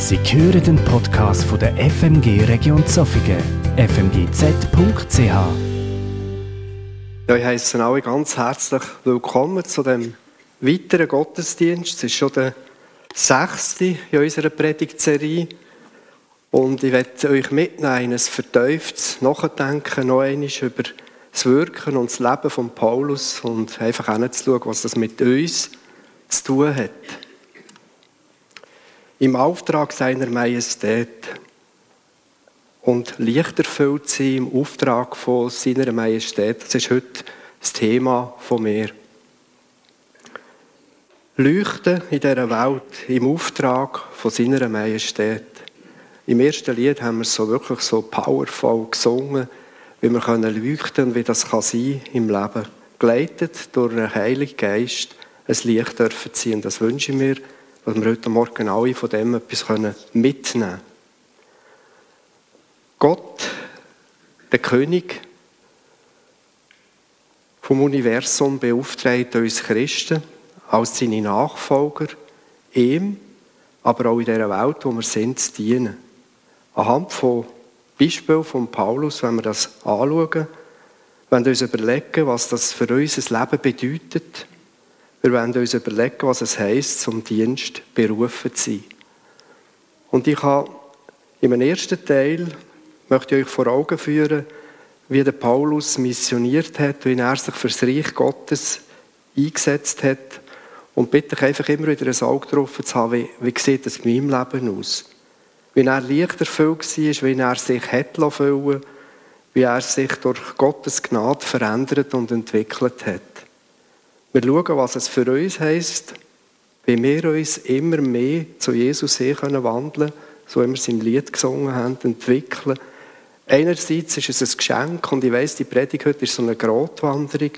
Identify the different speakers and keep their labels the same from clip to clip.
Speaker 1: Sie hören den Podcast von der FMG Region Zofingen, fmgz.ch. Ja,
Speaker 2: ich heiße alle ganz herzlich willkommen zu dem weiteren Gottesdienst. Es ist schon der sechste in unserer Predigtserie. Und ich werde euch mitnehmen in ein vertieftes Nachdenken noch einmal über das Wirken und das Leben von Paulus und einfach hinzuschauen, was das mit uns zu tun hat im Auftrag seiner Majestät und Licht erfüllt sie im Auftrag von seiner Majestät. Das ist heute das Thema von mir. Leuchten in dieser Welt im Auftrag von seiner Majestät. Im ersten Lied haben wir es so wirklich so powerful gesungen, wie wir können leuchten und wie das kann sein im Leben. Geleitet durch einen Heiligen Geist ein Licht dürfen ziehen. Das wünsche ich mir dass wir heute Morgen alle von dem etwas mitnehmen können. Gott, der König vom Universum, beauftragt uns Christen als seine Nachfolger, ihm, aber auch in dieser Welt, wo wir sind, zu dienen. Anhand von Beispielen von Paulus, wenn wir das anschauen, wenn wir uns überlegen, was das für unser Leben bedeutet, wir werden uns überlegen, was es heisst, zum Dienst berufen zu sein. Und ich habe im ersten Teil möchte ich euch vor Augen führen, wie der Paulus missioniert hat, wie er sich für das Reich Gottes eingesetzt hat. Und bitte ich einfach immer wieder ein Auge drauf zu haben, wie, wie sieht es in meinem Leben aus? Wie er leicht erfüllt war, wie er sich hat füllen wie er sich durch Gottes Gnade verändert und entwickelt hat. Wir schauen, was es für uns heisst, wie wir uns immer mehr zu Jesus können wandeln, so wie wir im Lied gesungen haben, entwickeln. Einerseits ist es ein Geschenk und ich weiss, die Predigt heute ist so eine Grotwanderung.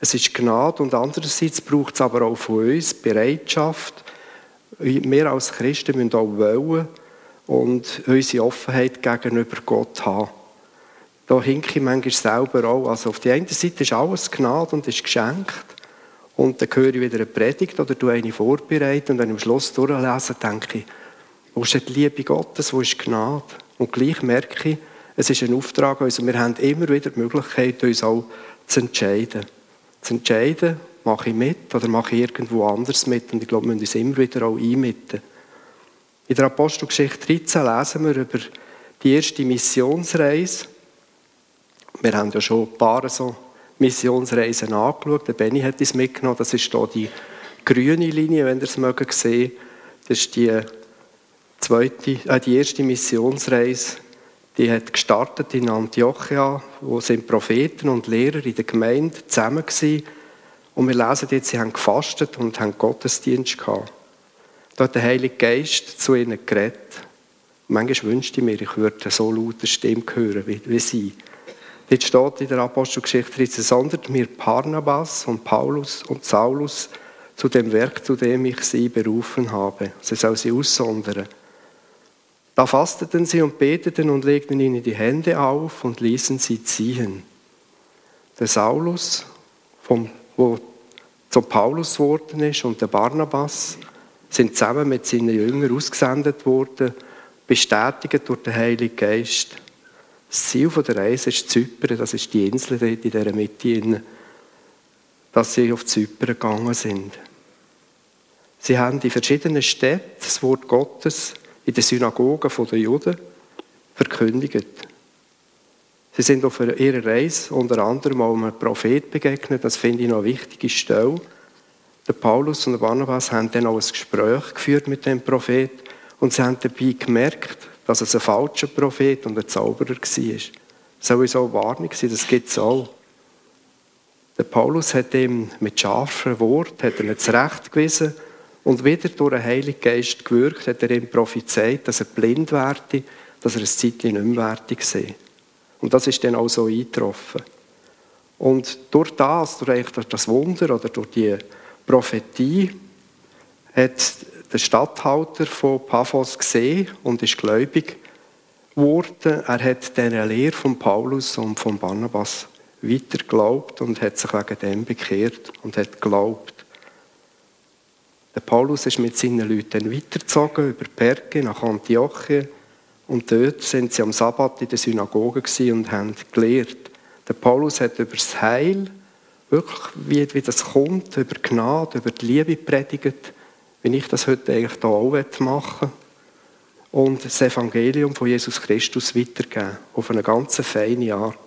Speaker 2: Es ist Gnade und andererseits braucht es aber auch von uns Bereitschaft. Wir als Christen müssen auch wollen und unsere Offenheit gegenüber Gott haben. Da hinke ich manchmal selber auch. Also auf der einen Seite ist alles Gnade und ist geschenkt. Und dann höre ich wieder eine Predigt oder du eine vorbereiten und ich am Schluss durchlese, denke ich, wo ist die Liebe Gottes, wo ist Gnade? Und gleich merke ich, es ist ein Auftrag also wir haben immer wieder die Möglichkeit, uns auch zu entscheiden. Zu entscheiden, mache ich mit oder mache ich irgendwo anders mit und ich glaube, wir müssen uns immer wieder auch einmitten. In der Apostelgeschichte 13 lesen wir über die erste Missionsreise. Wir haben ja schon ein paar so Missionsreisen angeschaut. Der Benny hat es mitgenommen. Das ist hier die grüne Linie, wenn ihr es mögen sehen. Das ist die, zweite, äh, die erste Missionsreise. Die hat gestartet in Antiochia, wo sind Propheten und Lehrer in der Gemeinde zusammen waren. Und wir lesen jetzt, sie haben gefastet und haben Gottesdienst gehabt. Da hat der Heilige Geist zu ihnen geredet. manchmal wünschte ich mir, ich würde so laute Stimme hören wie, wie sie. Jetzt steht in der Apostelgeschichte 13, sondert mir Barnabas und Paulus und Saulus zu dem Werk, zu dem ich sie berufen habe. Sie soll sie aussondern. Da fasteten sie und beteten und legten ihnen die Hände auf und ließen sie ziehen. Der Saulus, vom, wo zum Paulus geworden ist, und der Barnabas sind zusammen mit seinen Jüngern ausgesendet worden, bestätigt durch den Heiligen Geist. Das Ziel der Reise ist Zypern, das ist die Insel dort in dieser Mitte, dass sie auf Zypern gegangen sind. Sie haben in verschiedenen Städten das Wort Gottes in den Synagogen der Juden verkündigt. Sie sind auf ihrer Reise unter anderem auch einem Prophet begegnet, das finde ich noch eine wichtige Stelle. Der Paulus und der Barnabas haben dann auch ein Gespräch geführt mit dem Prophet und sie haben dabei gemerkt, dass es ein falscher Prophet und ein Zauberer war. Sowieso eine Warnung sein, das gibt es auch. Der Paulus hat ihm mit scharfen Worten zurechtgewiesen und wieder durch den Heiligen Geist gewirkt, hat er ihm prophezeit, dass er blind werde, dass er ein Zeitchen nicht mehr wertig sei. Und das ist dann auch so eingetroffen. Und durch das, durch das Wunder oder durch die Prophetie, hat der Statthalter von Paphos gesehen und ist gläubig geworden. Er hat diese Lehre von Paulus und von Barnabas weiter geglaubt und hat sich wegen dem bekehrt und hat geglaubt. Der Paulus ist mit seinen Leuten weitergezogen über Berge nach Antiochien und dort sind sie am Sabbat in der Synagoge und haben gelehrt. Der Paulus hat über das Heil, wirklich wie, wie das kommt, über Gnade, über die Liebe predigt, wie ich das heute eigentlich hier auch machen will. Und das Evangelium von Jesus Christus weitergeben, auf eine ganz feine Art.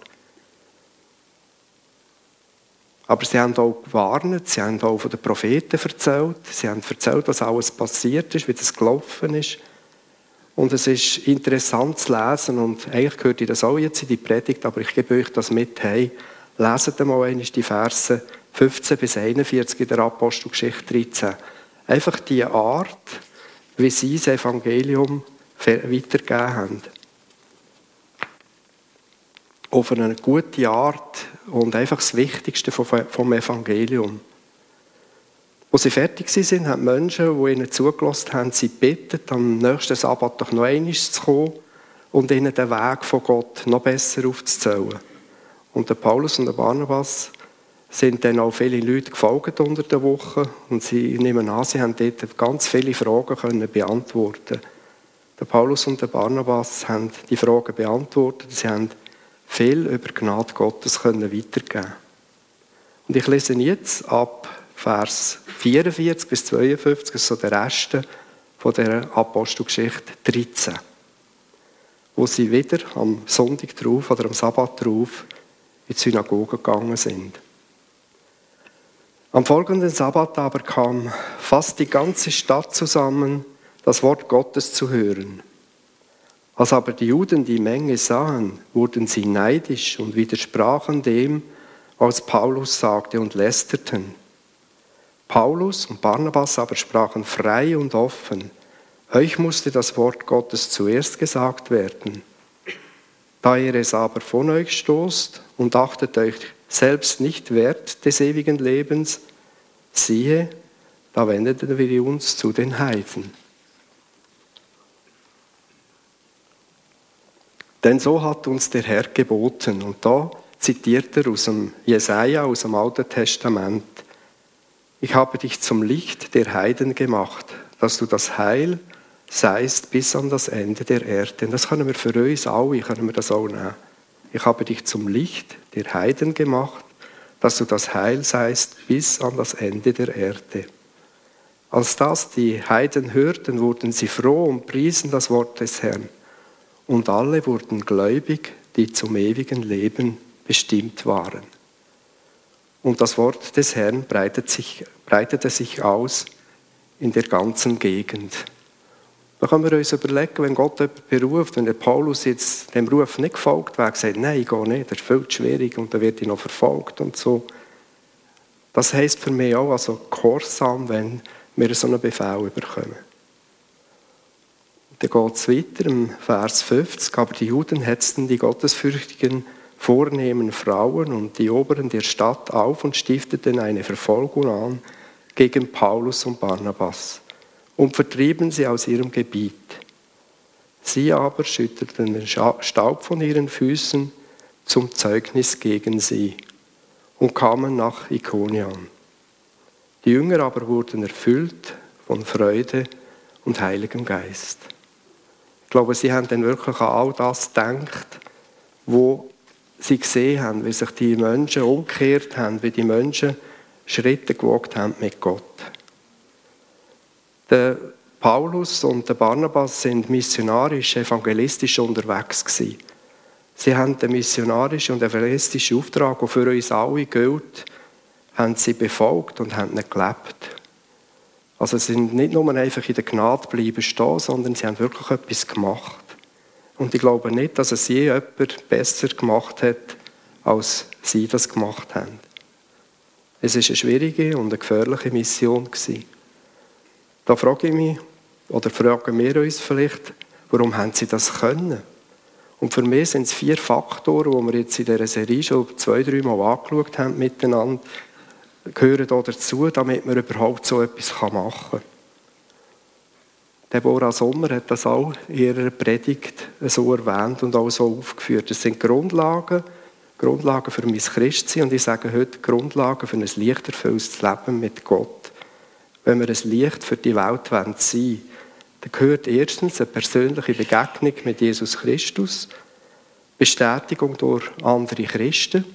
Speaker 2: Aber sie haben auch gewarnt, sie haben auch von den Propheten erzählt, sie haben erzählt, was alles passiert ist, wie das gelaufen ist. Und es ist interessant zu lesen und eigentlich gehört ihr das auch jetzt in die Predigt, aber ich gebe euch das mit, hey, leset einmal die Verse 15 bis 41 in der Apostelgeschichte 13. Einfach die Art, wie sie das Evangelium weitergegeben haben auf eine gute Art und einfach das Wichtigste vom Evangelium. Als sie fertig sind, haben Menschen, die ihnen zugelassen haben, sie bitten, am nächsten Sabbat doch noch einmal zu kommen und ihnen den Weg von Gott noch besser aufzuzählen. Und der Paulus und der Barnabas sind dann auch viele Leute gefolgt unter der Woche und sie nehmen an, sie haben dort ganz viele Fragen können beantworten. Der Paulus und der Barnabas haben die Fragen beantwortet. Sie haben viel über Gnade Gottes können weitergeben Und ich lese jetzt ab Vers 44 bis 52, das so der Rest von der Apostelgeschichte 13, wo sie wieder am Sonntag drauf oder am Sabbat drauf in die Synagoge gegangen sind. Am folgenden Sabbat aber kam fast die ganze Stadt zusammen, das Wort Gottes zu hören. Als aber die Juden die Menge sahen, wurden sie neidisch und widersprachen dem, was Paulus sagte und lästerten. Paulus und Barnabas aber sprachen frei und offen, euch musste das Wort Gottes zuerst gesagt werden. Da ihr es aber von euch stoßt und achtet euch selbst nicht wert des ewigen Lebens, siehe, da wendeten wir uns zu den Heiden. Denn so hat uns der Herr geboten. Und da zitiert er aus dem Jesaja, aus dem Alten Testament. Ich habe dich zum Licht der Heiden gemacht, dass du das Heil seist bis an das Ende der Erde. Und das können wir für uns alle, können wir das auch nehmen. Ich habe dich zum Licht der Heiden gemacht, dass du das Heil seist bis an das Ende der Erde. Als das die Heiden hörten, wurden sie froh und priesen das Wort des Herrn und alle wurden gläubig, die zum ewigen Leben bestimmt waren. Und das Wort des Herrn breitete sich, breitete sich aus in der ganzen Gegend. Da können wir uns überlegen, wenn Gott jemanden beruft, wenn der Paulus jetzt dem Ruf nicht gefolgt wäre, gesagt, nein, ich gehe nicht, das ist viel zu schwierig und dann wird ich noch verfolgt und so. Das heisst für mich auch, also Gehorsam, wenn wir so einen Befehl bekommen. Dann geht es weiter im Vers 50. Aber die Juden hetzten die gottesfürchtigen, vornehmen Frauen und die Oberen der Stadt auf und stifteten eine Verfolgung an gegen Paulus und Barnabas und vertrieben sie aus ihrem Gebiet. Sie aber schüttelten den Staub von ihren Füßen zum Zeugnis gegen sie und kamen nach Ikonian. Die Jünger aber wurden erfüllt von Freude und Heiligem Geist. Ich glaube, sie haben dann wirklich an all das gedacht, wo sie gesehen haben, wie sich die Menschen umgekehrt haben, wie die Menschen Schritte gewagt haben mit Gott. Der Paulus und der Barnabas sind missionarisch, evangelistisch unterwegs gewesen. Sie haben den missionarischen und evangelistischen Auftrag, der für uns alle gilt, haben sie befolgt und haben ihn gelebt. Also sie sind nicht nur einfach in der Gnade bleiben stehen, sondern sie haben wirklich etwas gemacht. Und ich glaube nicht, dass es je jemand besser gemacht hat, als sie das gemacht haben. Es ist eine schwierige und eine gefährliche Mission gewesen. Da frage ich mich, oder fragen wir uns vielleicht, warum haben sie das können? Und für mich sind es vier Faktoren, die wir jetzt in dieser Serie schon zwei, drei Mal angeschaut haben miteinander, gehören da dazu, damit man überhaupt so etwas machen kann. Deborah Sommer hat das auch in ihrer Predigt so erwähnt und auch so aufgeführt. Das sind Grundlagen, Grundlagen für mein Christsein und ich sage heute Grundlagen für ein lichterfülltes Leben mit Gott. Wenn wir ein Licht für die Welt sein wollen, dann gehört erstens eine persönliche Begegnung mit Jesus Christus, Bestätigung durch andere Christen,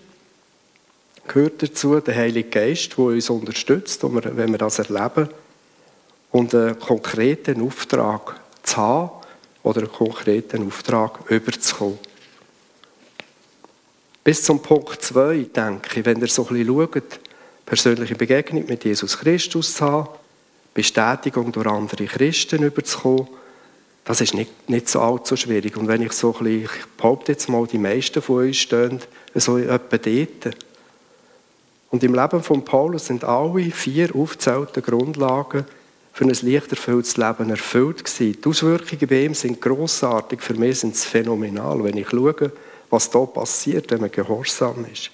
Speaker 2: gehört dazu der Heilige Geist, der uns unterstützt, wenn wir das erleben, und einen konkreten Auftrag zu haben oder einen konkreten Auftrag überzukommen. Bis zum Punkt 2, denke ich, wenn ihr so ein bisschen schaut, persönliche Begegnung mit Jesus Christus zu haben, Bestätigung durch andere Christen überzukommen, das ist nicht, nicht so allzu schwierig. Und wenn ich so ein bisschen, ich behaupte jetzt mal, die meisten von uns stehen so etwa dort. Und im Leben von Paulus sind alle vier aufgezählten Grundlagen für ein lichterfülltes Leben erfüllt gewesen. Die Auswirkungen bei ihm sind grossartig, für mich sind sie phänomenal, wenn ich schaue, was da passiert, wenn man gehorsam ist.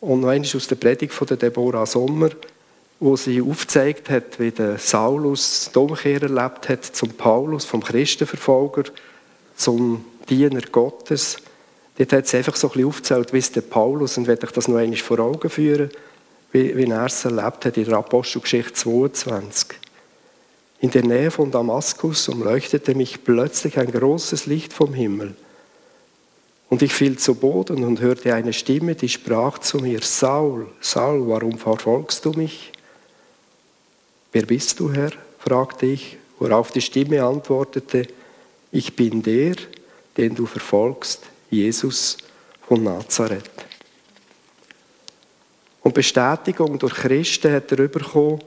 Speaker 2: Und noch einmal aus der Predigt von Deborah Sommer, wo sie aufgezeigt hat, wie der Saulus die Umkehr erlebt hat zum Paulus, vom Christenverfolger zum Diener Gottes. Dort hat sie einfach so ein bisschen aufgezählt, wie es der Paulus, und werde ich das noch einmal vor Augen führen, wie, wie er es erlebt hat in der Apostelgeschichte 22. In der Nähe von Damaskus umleuchtete mich plötzlich ein großes Licht vom Himmel. Und ich fiel zu Boden und hörte eine Stimme, die sprach zu mir, Saul, Saul, warum verfolgst du mich? Wer bist du, Herr? fragte ich, worauf die Stimme antwortete, ich bin der, den du verfolgst, Jesus von Nazareth. Und Bestätigung durch Christen hat er bekommen.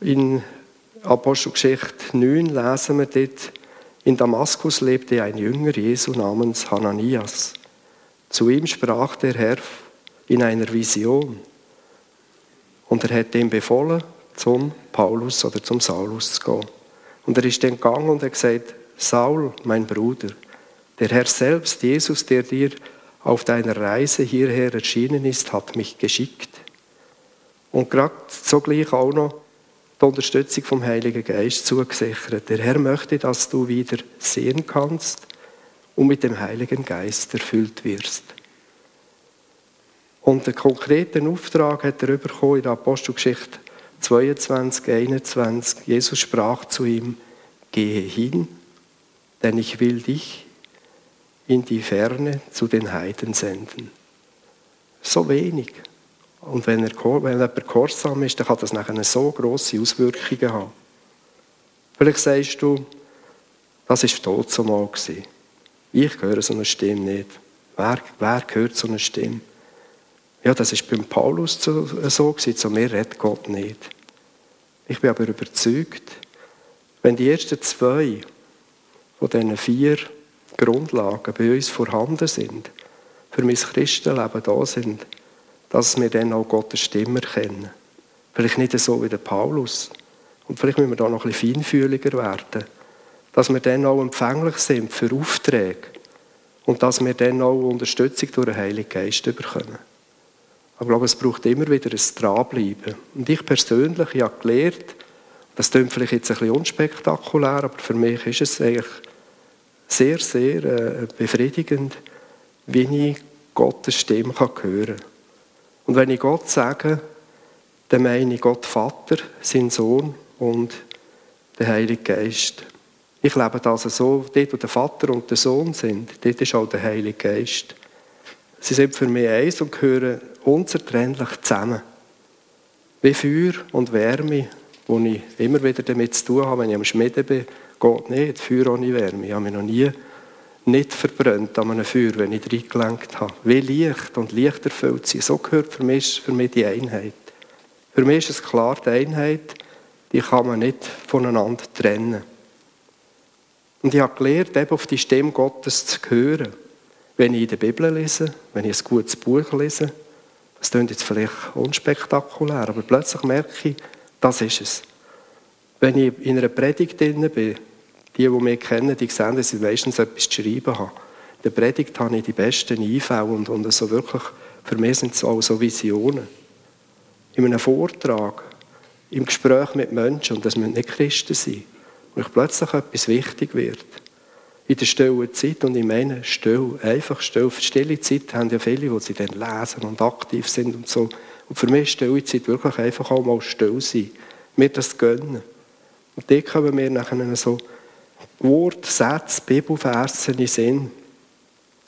Speaker 2: In Apostelgeschichte 9 lesen wir dort, in Damaskus lebte ein Jünger Jesu namens Hananias. Zu ihm sprach der Herr in einer Vision. Und er hat ihm befohlen, zum Paulus oder zum Saulus zu gehen. Und er ist dann gegangen und hat gesagt, Saul, mein Bruder, der Herr selbst, Jesus, der dir auf deiner Reise hierher erschienen ist, hat mich geschickt. Und gerade zugleich auch noch die Unterstützung vom Heiligen Geist zugesichert. Der Herr möchte, dass du wieder sehen kannst und mit dem Heiligen Geist erfüllt wirst. Und den konkreten Auftrag hat er bekommen in der Apostelgeschichte 22, 21. Jesus sprach zu ihm, gehe hin, denn ich will dich in die Ferne zu den Heiden senden. So wenig. Und wenn, er, wenn jemand gehorsam ist, dann kann das nachher so grosse Auswirkungen haben. Vielleicht sagst du, das war tot so mal. Ich höre so eine Stimme nicht. Wer, wer hört so eine Stimme? Ja, das ist beim Paulus so, so gewesen. Zu mir redet Gott nicht. Ich bin aber überzeugt, wenn die ersten zwei von diesen vier Grundlagen bei uns vorhanden sind, für mein Christenleben da sind, dass wir dann auch Gottes Stimme erkennen. Vielleicht nicht so wie der Paulus. Und vielleicht müssen wir da noch ein bisschen feinfühliger werden. Dass wir dann auch empfänglich sind für Aufträge. Und dass wir dann auch Unterstützung durch den Heiligen Geist bekommen. Aber ich glaube, es braucht immer wieder ein Dranbleiben. Und ich persönlich ich habe gelernt, das klingt vielleicht jetzt ein bisschen unspektakulär, aber für mich ist es eigentlich sehr, sehr äh, befriedigend, wie ich Gottes Stimme hören kann. Und wenn ich Gott sage, dann meine ich Gott Vater, sein Sohn und der Heilige Geist. Ich lebe das so, dort wo der Vater und der Sohn sind, dort ist auch der Heilige Geist. Sie sind für mich eins und gehören unzertrennlich zusammen. Wie Feuer und Wärme, wo ich immer wieder damit zu tun habe, wenn ich am Schmieden bin, geht nicht. Feuer ohne Wärme. Ich habe mich noch nie nicht verbrannt an einem Feuer, wenn ich reingelenkt habe. Wie Licht und Licht erfüllt sie. So gehört für mich, für mich die Einheit. Für mich ist es klar, die Einheit, die kann man nicht voneinander trennen. Und ich habe gelernt, eben auf die Stimme Gottes zu hören. Wenn ich in der Bibel lese, wenn ich ein gutes Buch lese, das klingt jetzt vielleicht unspektakulär, aber plötzlich merke ich, das ist es. Wenn ich in einer Predigt drin bin, die, die mich kennen, die sehen, dass ich meistens etwas zu schreiben habe. In der Predigt habe ich die besten Einfälle und, und also wirklich, für mich sind es auch so Visionen. In einem Vortrag, im Gespräch mit Menschen, und das müssen nicht Christen sein, wo ich plötzlich etwas wichtig wird. In der stillen Zeit, und ich meine still, einfach still. Für stille Zeit haben ja viele, die sie dann lesen und aktiv sind und so. Und für mich ist stille Zeit wirklich einfach auch mal still sein. mir das gönnen. Und dort kommen wir nachher so Wort, Sätze, Bibelverse in Sinn.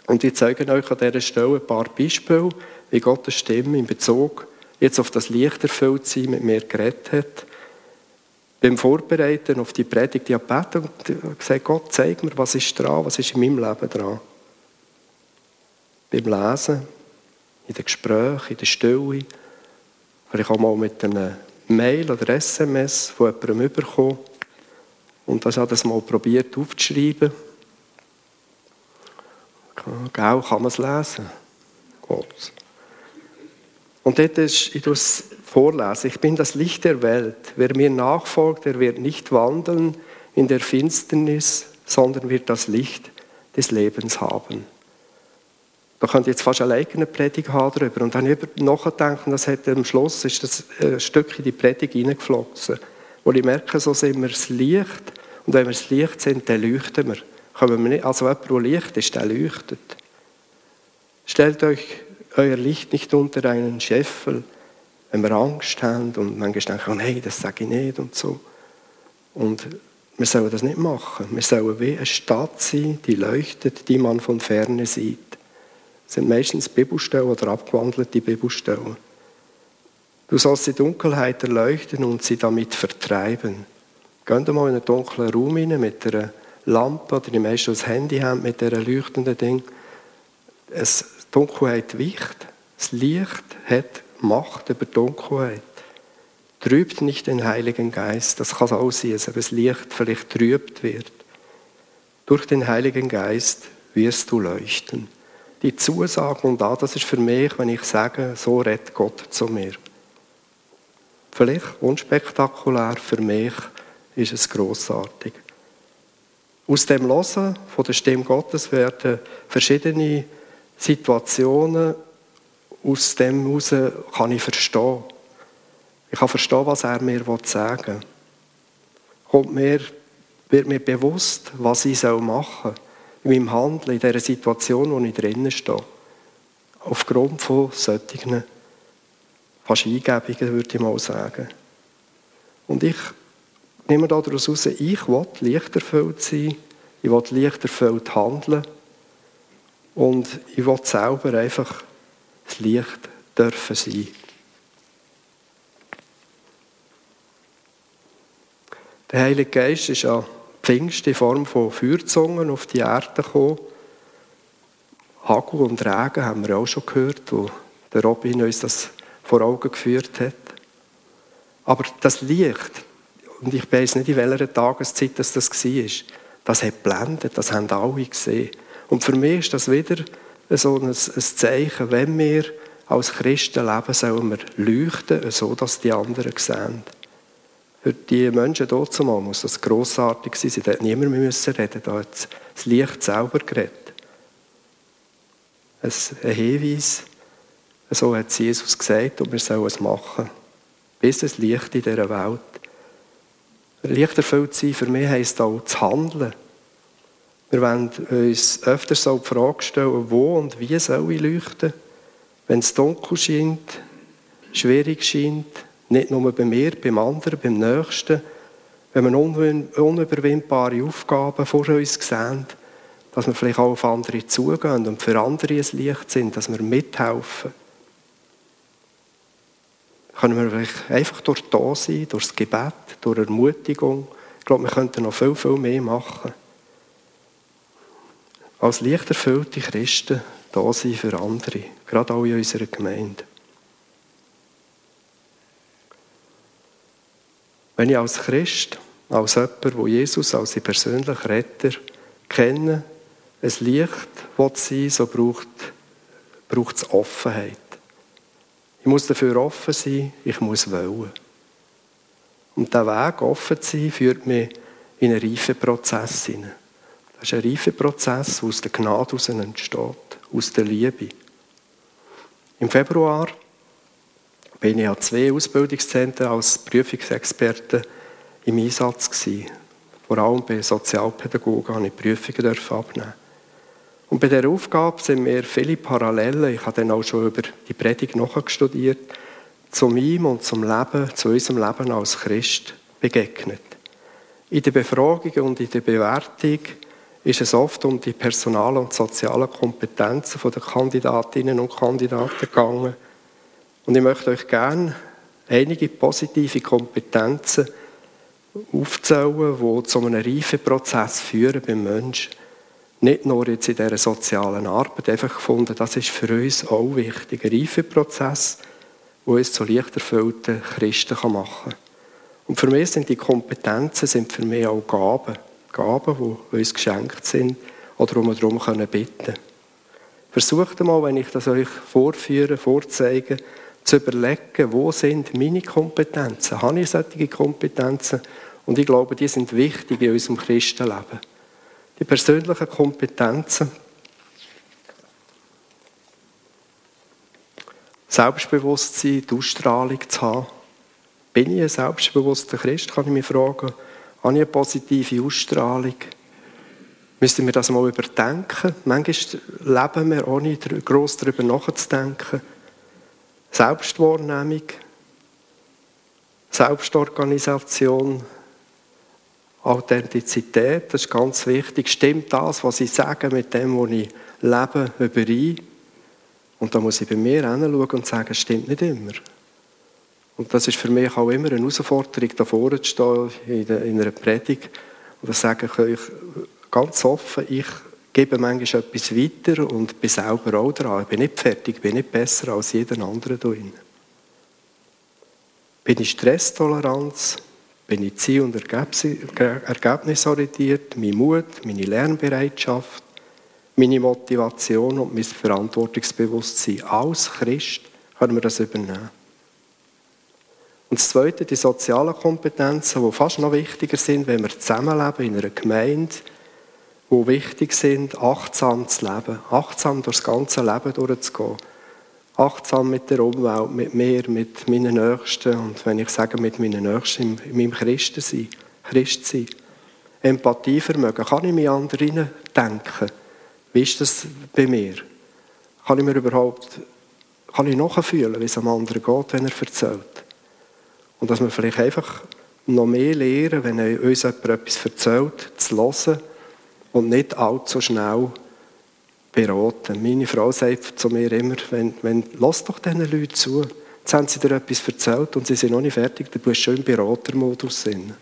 Speaker 2: Und ich zeige euch an dieser Stelle ein paar Beispiele, wie Gottes Stimme in Bezug jetzt auf das Licht erfüllt sein mit mir geredet hat. Beim Vorbereiten auf die Predigt, ich habe und gesagt, Gott, zeig mir, was ist dran, was ist in meinem Leben dran. Beim Lesen, in den Gesprächen, in der Stille, vielleicht auch mal mit einem Mail oder SMS von jemandem bekommen. Und das hat das mal probiert aufzuschreiben. Genau, kann man es lesen. Gott. Und dort ist, ich es vorlesen. Ich bin das Licht der Welt. Wer mir nachfolgt, der wird nicht wandeln in der Finsternis, sondern wird das Licht des Lebens haben. Da könnt jetzt fast eine eigene Predigt haben darüber. Und dann über nachdenken, das hat am Schluss ist das ein Stück in die Predigt hineingeflossen. Wo ich merke, so sind wir das Licht. Und wenn wir das Licht sind, dann leuchten wir. Also jemand, der Licht ist, der leuchtet. Stellt euch euer Licht nicht unter einen Scheffel, wenn wir Angst haben und manchmal denken, oh nein, das sage ich nicht und so. Und wir sollen das nicht machen. Wir sollen wie eine Stadt sein, die leuchtet, die man von ferne sieht. Das sind meistens Bibelstellen oder abgewandelte Bibelstellen. Du sollst die Dunkelheit erleuchten und sie damit vertreiben. Geht mal in einen dunklen Raum rein mit einer Lampe oder die meisten das Handy haben mit dieser leuchtenden Ding. Es, Dunkelheit weicht. Das Licht hat Macht über Dunkelheit. Trübt nicht den Heiligen Geist. Das kann auch sein, dass das Licht vielleicht trübt wird. Durch den Heiligen Geist wirst du leuchten die Zusage und da, das ist für mich, wenn ich sage, so redet Gott zu mir. Vielleicht unspektakulär, für mich ist es großartig. Aus dem Losen von der Stimme Gottes werden verschiedene Situationen aus dem heraus kann ich verstehen. Ich kann verstehen, was er mir sagen will. Kommt mir, wird mir bewusst, was ich machen soll in meinem Handeln, in dieser Situation, wo ich drinnen stehe. Aufgrund von solchen fast Eingebungen, würde ich mal sagen. Und ich nehme daraus heraus, ich will lichterfüllt sein, ich will lichterfüllt handeln und ich will selber einfach das Licht dürfen sein. Der Heilige Geist ist ja Pfingst in Form von Feuerzungen auf die Erde gekommen. Hagel und Regen haben wir auch schon gehört, wo der Robin uns das vor Augen geführt hat. Aber das Licht, und ich weiß nicht, in welcher Tageszeit das, das war, das hat blendet, das haben alle gesehen. Und für mich ist das wieder so ein, ein Zeichen, wenn wir als Christen leben, sollen wir leuchten, so dass die anderen sehen. Für die Menschen dort zumal muss das grossartig sein. Sie hat niemand mehr müssen reden. Da hat das Licht selber geredet. Ein Hinweis, so hat Jesus gesagt und wir sollen es machen. Bis es Licht in dieser Welt. Licht erfüllt sein für mich heisst auch zu handeln. Wir wollen uns öfter so die Frage stellen, wo und wie soll ich leuchten? Wenn es dunkel scheint, schwierig scheint, nicht nur bei mir, beim anderen, beim Nächsten. Wenn wir unüberwindbare Aufgaben vor uns sehen, dass wir vielleicht auch auf andere zugehen und für andere ein Licht sind, dass wir mithelfen. Können wir vielleicht einfach durch da sein, durch das Gebet, durch Ermutigung. Ich glaube, wir könnten noch viel, viel mehr machen. Als lichterfüllte Christen da sein für andere, gerade auch in unserer Gemeinde. Wenn ich als Christ, als jemand, der Jesus als sein persönlichen Retter kenne, ein Licht sein so braucht, braucht es Offenheit. Ich muss dafür offen sein, ich muss wollen. Und der Weg, offen zu sein, führt mich in einen Reifeprozess hinein. Das ist ein Reifeprozess, der aus der Gnade heraus entsteht, aus der Liebe. Im Februar bin ich an zwei Ausbildungszentren als Prüfungsexperte im Einsatz gewesen. Vor allem bei Sozialpädagogen habe ich Prüfungen abnehmen. Und bei dieser Aufgabe sind mir viele Parallelen, ich habe dann auch schon über die Predigt nachgestudiert, zu ihm und zum Leben, zu unserem Leben als Christ begegnet. In der Befragung und in der Bewertung ist es oft um die personalen und sozialen Kompetenzen der Kandidatinnen und Kandidaten gegangen. Und ich möchte euch gerne einige positive Kompetenzen aufzählen, die zu einem Reifeprozess führen beim Menschen. Nicht nur jetzt in dieser sozialen Arbeit, einfach gefunden, das ist für uns auch wichtig. Ein Reifeprozess, der uns zu leicht erfüllten Christen machen kann. Und für mich sind die Kompetenzen sind für mich auch Gaben. Gaben, die uns geschenkt sind wir darum bitten können. Versucht einmal, wenn ich das euch vorführe, vorzeige, zu überlegen, wo sind meine Kompetenzen? Habe ich solche Kompetenzen? Und ich glaube, die sind wichtig in unserem Christenleben. Die persönlichen Kompetenzen, Selbstbewusstsein, die Ausstrahlung zu haben. Bin ich ein selbstbewusster Christ, kann ich mich fragen. Habe ich eine positive Ausstrahlung? Müssen wir das mal überdenken? Manchmal leben wir ohne gross darüber nachzudenken. Selbstwahrnehmung, Selbstorganisation, Authentizität, das ist ganz wichtig. Stimmt das, was ich sage, mit dem, was ich lebe, überein? Und da muss ich bei mir hinschauen und sagen, stimmt nicht immer. Und das ist für mich auch immer eine Herausforderung, da vorne zu stehen in, einer Predigt und da sage ich euch ganz offen, ich gebe manchmal etwas weiter und bin selber auch dran. Ich bin nicht fertig, bin nicht besser als jeder andere hier drin. Bin ich Stresstoleranz? Bin ich ziel- und ergebnisorientiert? Mein Mut, meine Lernbereitschaft, meine Motivation und mein Verantwortungsbewusstsein als Christ können wir das übernehmen. Und das Zweite, die sozialen Kompetenzen, die fast noch wichtiger sind, wenn wir zusammenleben in einer Gemeinde, die wichtig sind, achtsam zu leben, achtsam durchs ganze Leben durchzugehen, achtsam mit der Umwelt, mit mir, mit meinen Nächsten und wenn ich sage mit meinen Nächsten, in meinem Christensein, Christsein. Empathievermögen, kann ich mich anderen denken? Wie ist das bei mir? Kann ich mir überhaupt, kann ich nachfühlen, wie es am anderen geht, wenn er erzählt? Und dass wir vielleicht einfach noch mehr lernen, wenn uns jemand etwas erzählt, zu hören und nicht allzu schnell beraten. Meine Frau sagt zu mir immer, wenn, wenn, lass doch diesen Leuten zu. Jetzt haben sie dir etwas erzählt und sie sind noch nicht fertig, dann bist du schon im Beratermodus Und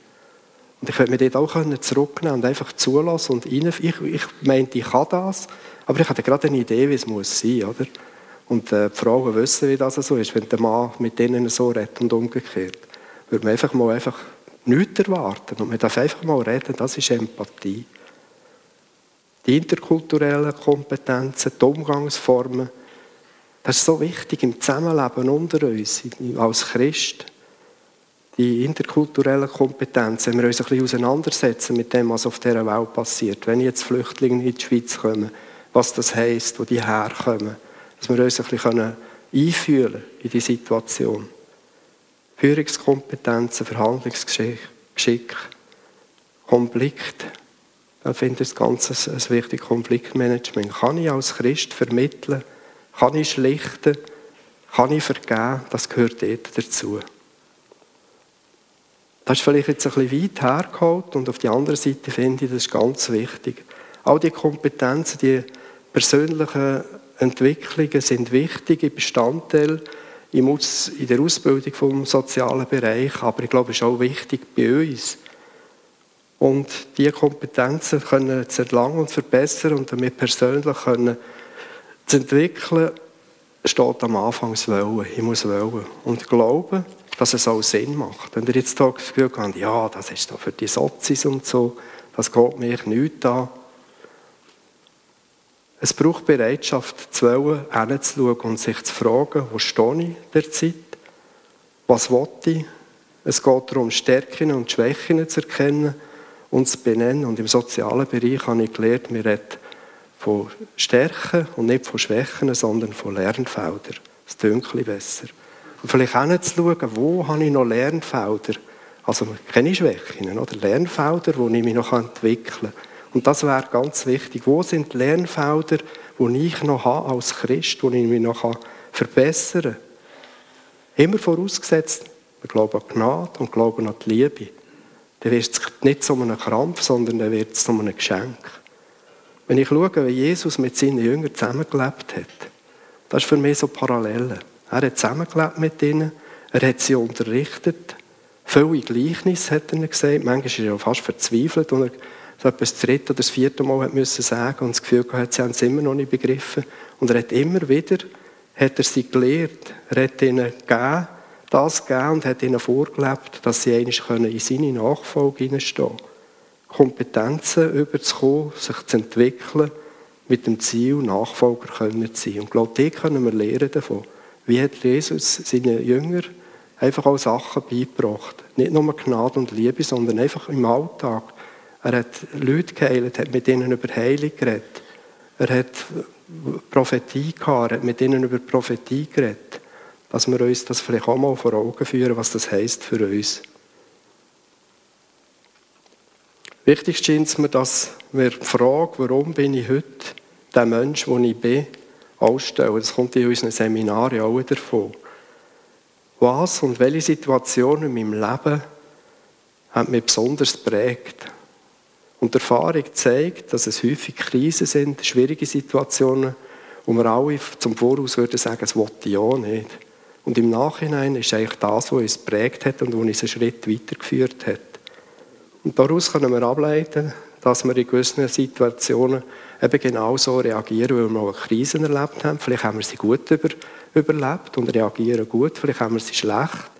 Speaker 2: ich werde mir dort auch zurücknehmen und einfach zulassen und rein. Ich, ich meinte, ich kann das, aber ich hatte gerade eine Idee, wie es muss sein, oder? Und äh, die Frauen wissen, wie das so ist, wenn der Mann mit denen so redet und umgekehrt würde man einfach mal einfach nichts erwarten. Und man darf einfach mal reden, das ist Empathie. Die interkulturellen Kompetenzen, die Umgangsformen, das ist so wichtig im Zusammenleben unter uns, als Christ. Die interkulturellen Kompetenzen, wenn wir uns ein bisschen auseinandersetzen mit dem, was auf dieser Welt passiert. Wenn jetzt Flüchtlinge in die Schweiz kommen, was das heisst, wo die herkommen, dass wir uns ein bisschen einfühlen in die Situation. Führungskompetenzen, Verhandlungsgeschick, Konflikt. Da finde ich das Ganze ein wichtiges Konfliktmanagement. Kann ich als Christ vermitteln? Kann ich schlichten? Kann ich vergeben? Das gehört dort dazu. Das ist vielleicht jetzt ein bisschen weit hergeholt und auf der anderen Seite finde ich, das ist ganz wichtig. All die Kompetenzen, die persönlichen Entwicklungen sind wichtige Bestandteile in der Ausbildung vom sozialen Bereich, aber ich glaube, es ist auch wichtig bei uns. Und diese Kompetenzen können zu erlangen und verbessern und damit persönlich können zu entwickeln, steht am Anfang das Wollen. Ich muss wollen. Und glauben, dass es auch Sinn macht. Wenn ihr jetzt das Gefühl habt, ja, das ist doch für die Sozis und so, das geht mir nicht an, es braucht Bereitschaft, zu wollen, hinzuschauen und sich zu fragen, wo stehe ich derzeit? Was will ich? Es geht darum, Stärken und Schwächen zu erkennen und zu benennen. Und im sozialen Bereich habe ich gelernt, wir reden von Stärken und nicht von Schwächen, sondern von Lernfeldern. Das klingt besser. Und vielleicht hinzuschauen, wo habe ich noch Lernfelder? Also keine Schwächen, oder Lernfelder, wo ich mich noch entwickeln kann und das wäre ganz wichtig. Wo sind die Lernfelder, die ich noch habe als Christ, wo ich mich noch verbessern kann? Immer vorausgesetzt, wir glauben an Gnade und glauben an die Liebe. Dann wird es nicht zu einem Krampf, sondern dann wird es zu einem Geschenk. Wenn ich schaue, wie Jesus mit seinen Jüngern zusammengelebt hat, das ist für mich so Parallele. Er hat zusammengelebt mit ihnen, er hat sie unterrichtet, viele Gleichnisse hat er gesagt, manchmal ist er ja fast verzweifelt, und er so etwas das dritte oder das vierte Mal hat müssen sagen und das Gefühl gehabt, sie haben es immer noch nicht begriffen. Und er hat immer wieder, hat er sie gelehrt, er hat ihnen gegeben, das gegeben und hat ihnen vorgelebt, dass sie eigentlich in seine Nachfolge hineinstehen können. Kompetenzen überzukommen, sich zu entwickeln, mit dem Ziel, Nachfolger können zu sein. Und ich glaube, die können wir lernen davon. Wie hat Jesus seinen Jüngern einfach auch Sachen beigebracht? Nicht nur Gnade und Liebe, sondern einfach im Alltag. Er hat Leute geheilt, hat mit ihnen über Heilung geredet. Er hat Prophetie gehabt, er hat mit ihnen über Prophetie geredet. Dass wir uns das vielleicht auch mal vor Augen führen, was das heisst für uns. Wichtig scheint mir, dass wir die Frage, warum bin ich heute der Mensch, der ich bin, ausstellen. Das kommt in unseren Seminaren auch vor. Was und welche Situation in meinem Leben hat mich besonders prägt? Und die Erfahrung zeigt, dass es häufig Krisen sind, schwierige Situationen, wo wir alle zum Voraus würden sagen, es wollte ich auch nicht. Und im Nachhinein ist eigentlich das, was uns prägt hat und was uns einen Schritt weitergeführt hat. Und daraus können wir ableiten, dass wir in gewissen Situationen eben genau so reagieren, weil wir mal Krisen erlebt haben. Vielleicht haben wir sie gut über, überlebt und reagieren gut, vielleicht haben wir sie schlecht.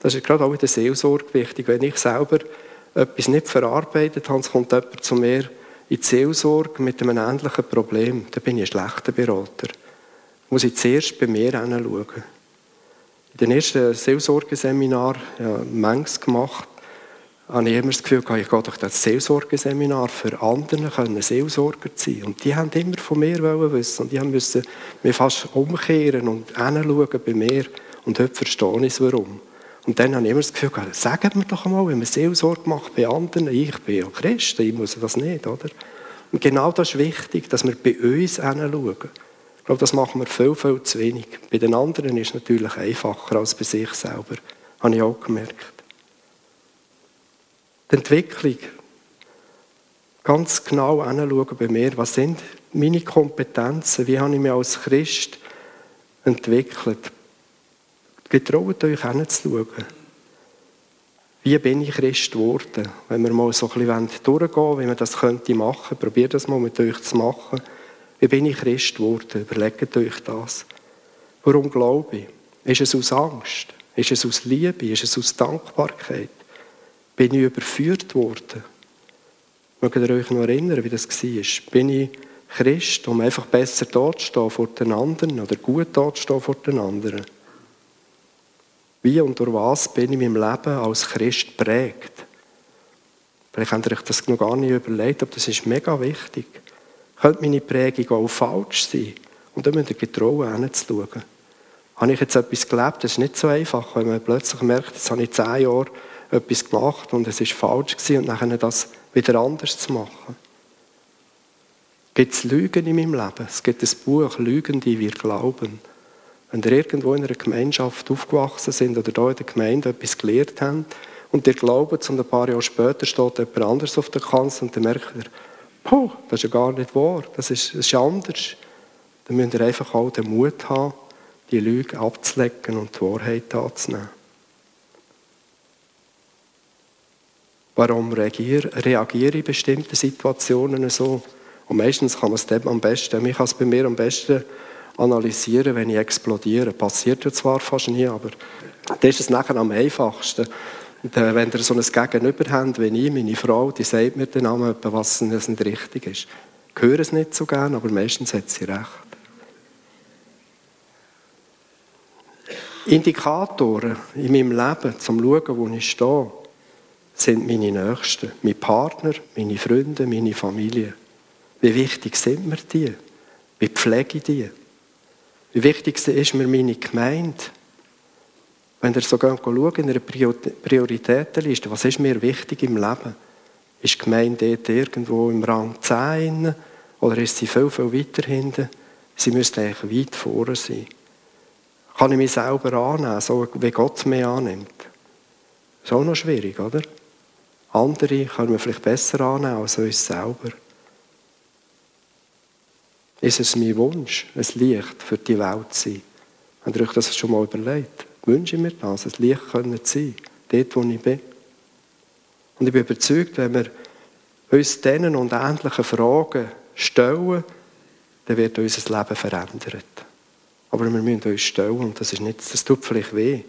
Speaker 2: Das ist gerade auch in der Seelsorge wichtig. Wenn ich selber etwas nicht verarbeitet habe, kommt jemand zu mir in die Seelsorge mit einem ähnlichen Problem, dann bin ich ein schlechter Berater. Muss ich zuerst bei mir hinschauen. In den ersten Seelsorgeseminar ja, manches gemacht habe ich immer das Gefühl, ich gehe durch das Seelsorgeseminar für andere können Seelsorger sein. Und die haben immer von mir wissen und die müssen mich fast umkehren und hinschauen bei mir. Und heute verstehe ich es, warum. Und dann habe ich immer das Gefühl, sagen wir doch mal, wenn man Seelsorge macht bei anderen, ich bin ja Christ, ich muss das nicht, oder? Und genau das ist wichtig, dass wir bei uns hinschauen. Ich glaube, das machen wir viel, viel zu wenig. Bei den anderen ist es natürlich einfacher als bei sich selber. Habe ich auch gemerkt. Die Entwicklung. Ganz genau hinschauen bei mir, was sind meine Kompetenzen, wie habe ich mich als Christ entwickelt. Getraut euch hinzuschauen. Wie bin ich Christ geworden? Wenn wir mal so ein durchgehen wie man das könnte machen, probiert das mal mit euch zu machen. Wie bin ich Christ geworden? Überlegt euch das. Warum glaube ich? Ist es aus Angst? Ist es aus Liebe? Ist es aus Dankbarkeit? Bin ich überführt worden? Mögt ihr euch noch erinnern, wie das war? Bin ich Christ, um einfach besser dazustehen vor den anderen oder gut dazustehen vor den anderen? Wie und durch was bin ich in meinem Leben als Christ prägt? Vielleicht habt ihr euch das noch gar nicht überlegt, aber das ist mega wichtig. Könnte meine Prägung auch falsch sein? Und dann müsst ihr getrauen, hinzuschauen. Habe ich jetzt etwas gelebt? Das ist nicht so einfach, wenn man plötzlich merkt, jetzt habe ich zehn Jahre etwas gemacht und es ist falsch gewesen und nachher das wieder anders zu machen. Gibt es Lügen in meinem Leben? Es gibt ein Buch, Lügen, die wir glauben. Wenn ihr irgendwo in einer Gemeinschaft aufgewachsen sind oder da in der Gemeinde etwas gelernt habt und ihr glaubt, und ein paar Jahre später steht jemand anderes auf der Kanzel und dann merkt ihr, Puh, das ist ja gar nicht wahr, das ist, das ist anders. Dann müsst ihr einfach auch den Mut haben, die Lüge abzulecken und die Wahrheit anzunehmen. Warum reagiere, reagiere ich in bestimmten Situationen so? Und meistens kann man es am besten, ich kann es bei mir am besten analysieren, wenn ich explodiere. Passiert ja zwar fast nie, aber das ist es nachher am einfachsten. Und, äh, wenn ihr so ein Gegenüber habt, wie ich, meine Frau, die sagt mir dann einmal, was nicht richtig ist. Ich höre es nicht so gerne, aber meistens hat sie recht. Indikatoren in meinem Leben, zum Schauen, wo ich stehe, sind meine Nächsten, mein Partner, meine Freunde, meine Familie. Wie wichtig sind mir die? Wie pflege ich die? Wie wichtig ist mir meine Gemeinde? Wenn ihr so schaut in einer Prioritätenliste, was ist mir wichtig im Leben? Ist die Gemeinde dort irgendwo im Rang 10 oder ist sie viel, viel weiter hinten? Sie müsste eigentlich weit vorne sein. Kann ich mich selber annehmen, so wie Gott mich annimmt? Das ist auch noch schwierig, oder? Andere können wir vielleicht besser annehmen als uns selber. Ist es mein Wunsch, ein Licht für die Welt zu sein? Habt ihr euch das schon mal überlegt? Wünsche ich mir das, ein Licht zu sein, dort, wo ich bin? Und ich bin überzeugt, wenn wir uns diesen und ähnlichen Fragen stellen, dann wird unser Leben verändert. Aber wir müssen uns stellen und das, ist nicht, das tut vielleicht weh.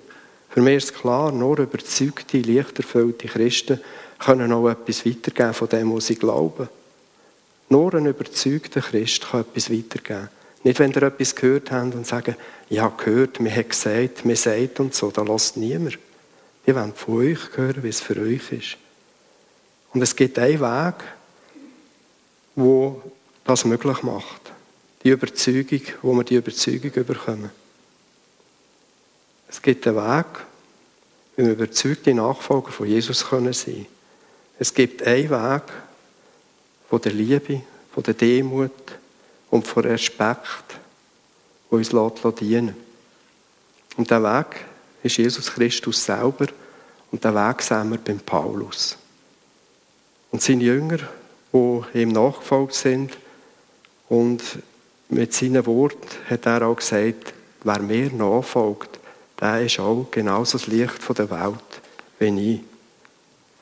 Speaker 2: Für mich ist klar, nur überzeugte, lichterfüllte Christen können auch etwas weitergeben von dem, was sie glauben. Nur ein überzeugter Christ kann etwas weitergeben. Nicht, wenn ihr etwas gehört habt und sagen, habe gehört, mir hat gesagt, mir sagt und so, da lässt niemand. Wir wollen von euch hören, wie es für euch ist. Und es gibt einen Weg, wo das möglich macht. Die Überzeugung, wo wir die Überzeugung bekommen. Es gibt einen Weg, wie wir überzeugte Nachfolger von Jesus sein können. Es gibt einen Weg von der Liebe, von der Demut und von Respekt, der uns dienen Und der Weg ist Jesus Christus selber und der Weg sehen wir beim Paulus. Und seine Jünger, die ihm nachgefolgt sind. Und mit seinen Worten hat er auch gesagt, wer mir nachfolgt, der ist auch genauso das Licht der Welt wie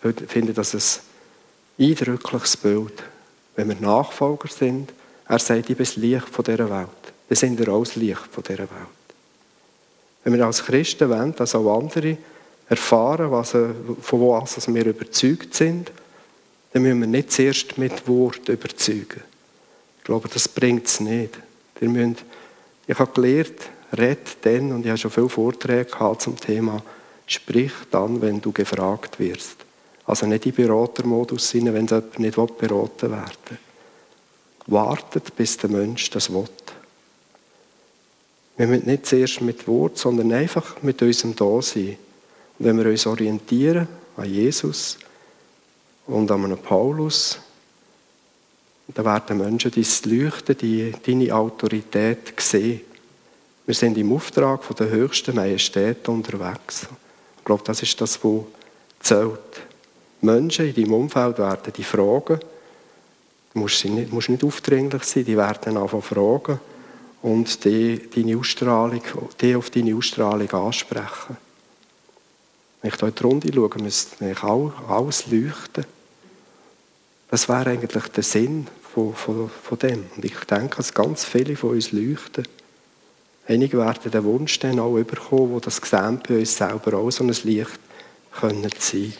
Speaker 2: ich. Ich finde das ein eindrückliches Bild. Wenn wir Nachfolger sind, er sagt, ich bin das Licht dieser Welt. Dann sind wir auch das Licht dieser Welt. Wenn wir als Christen wollen, dass auch andere erfahren, was, von was wir überzeugt sind, dann müssen wir nicht zuerst mit Wort überzeugen. Ich glaube, das bringt es nicht. Ihr müsst, ich habe gelernt, red dann, und ich habe schon viele Vorträge gehabt zum Thema, sprich dann, wenn du gefragt wirst. Also nicht in Beratermodus sein, wenn jemand nicht beraten werden will. Wartet, bis der Mensch das will. Wir müssen nicht zuerst mit Wort, sondern einfach mit unserem Dasein. Und wenn wir uns orientieren an Jesus, und an Paulus. Da werden Menschen dein Leuchten, die, deine Autorität sehen. Wir sind im Auftrag von der höchsten Majestät unterwegs. Ich glaube, das ist das, was zählt. Menschen in deinem Umfeld werden die fragen. Du musst nicht, musst nicht aufdringlich sein, die werden einfach fragen und die, deine Ausstrahlung, die auf deine Ausstrahlung ansprechen. Wenn ich hier in die Runde schaue, müsste eigentlich alles leuchten. Das wäre eigentlich der Sinn von, von, von dem. Und ich denke, dass ganz viele von uns leuchten. Einige werden den Wunsch dann auch bekommen, wo das gesehen bei uns selber auch so ein Licht können sein.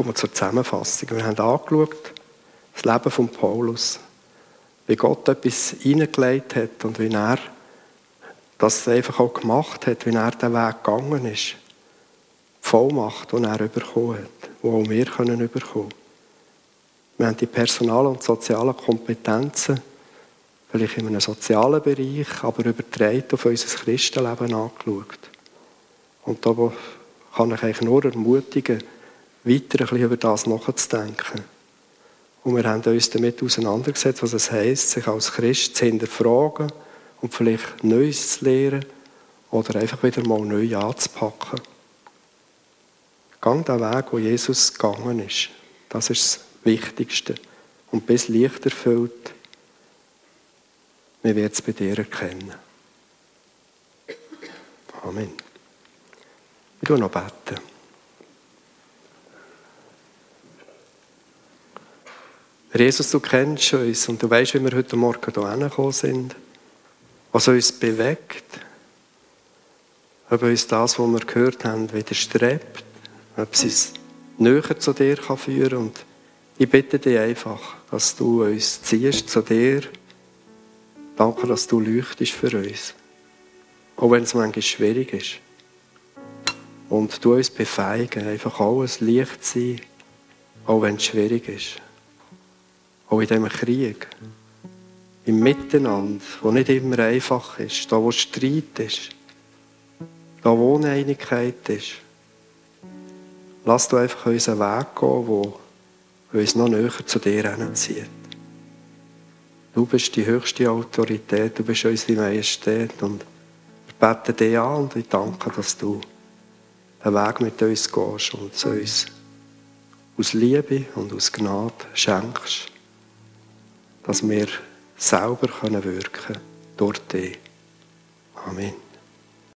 Speaker 2: Ich komme zur Zusammenfassung. Wir haben angeschaut, das Leben von Paulus, wie Gott etwas hineingelegt hat und wie er das einfach auch gemacht hat, wie er den Weg gegangen ist. Vollmacht, die er bekommen hat, die auch wir können bekommen. Wir haben die personalen und sozialen Kompetenzen, vielleicht in einem sozialen Bereich, aber übertragen auf unser Christenleben angeschaut. Und da kann ich eigentlich nur ermutigen, weiter ein bisschen über das nachzudenken. Und wir haben uns damit auseinandergesetzt, was es heisst, sich als Christ zu hinterfragen und vielleicht Neues zu lernen oder einfach wieder mal neu anzupacken. Gang den Weg, wo Jesus gegangen ist. Das ist das Wichtigste. Und bis Licht erfüllt, wir werden es bei dir erkennen. Amen. Ich will noch beten. Jesus, du kennst uns und du weißt, wie wir heute Morgen hierher gekommen sind, was uns bewegt, ob uns das, was wir gehört haben, widerstrebt ob es näher zu dir kann führen. Und ich bitte dich einfach, dass du uns ziehst zu dir. Danke, dass du leuchtest für uns. Auch wenn es manchmal schwierig ist. Und du uns befeigen, einfach alles Licht zu sein, auch wenn es schwierig ist. Auch in diesem Krieg. Im Miteinander, wo nicht immer einfach ist, da wo Streit ist, da wo Uneinigkeit ist. Lass du einfach unseren Weg gehen, der uns noch näher zu dir hinzieht. Du bist die höchste Autorität, du bist unsere Majestät und wir beten dich an und ich danke, dass du einen Weg mit uns gehst und uns aus Liebe und aus Gnade schenkst, dass wir selber wirken können durch. Amen.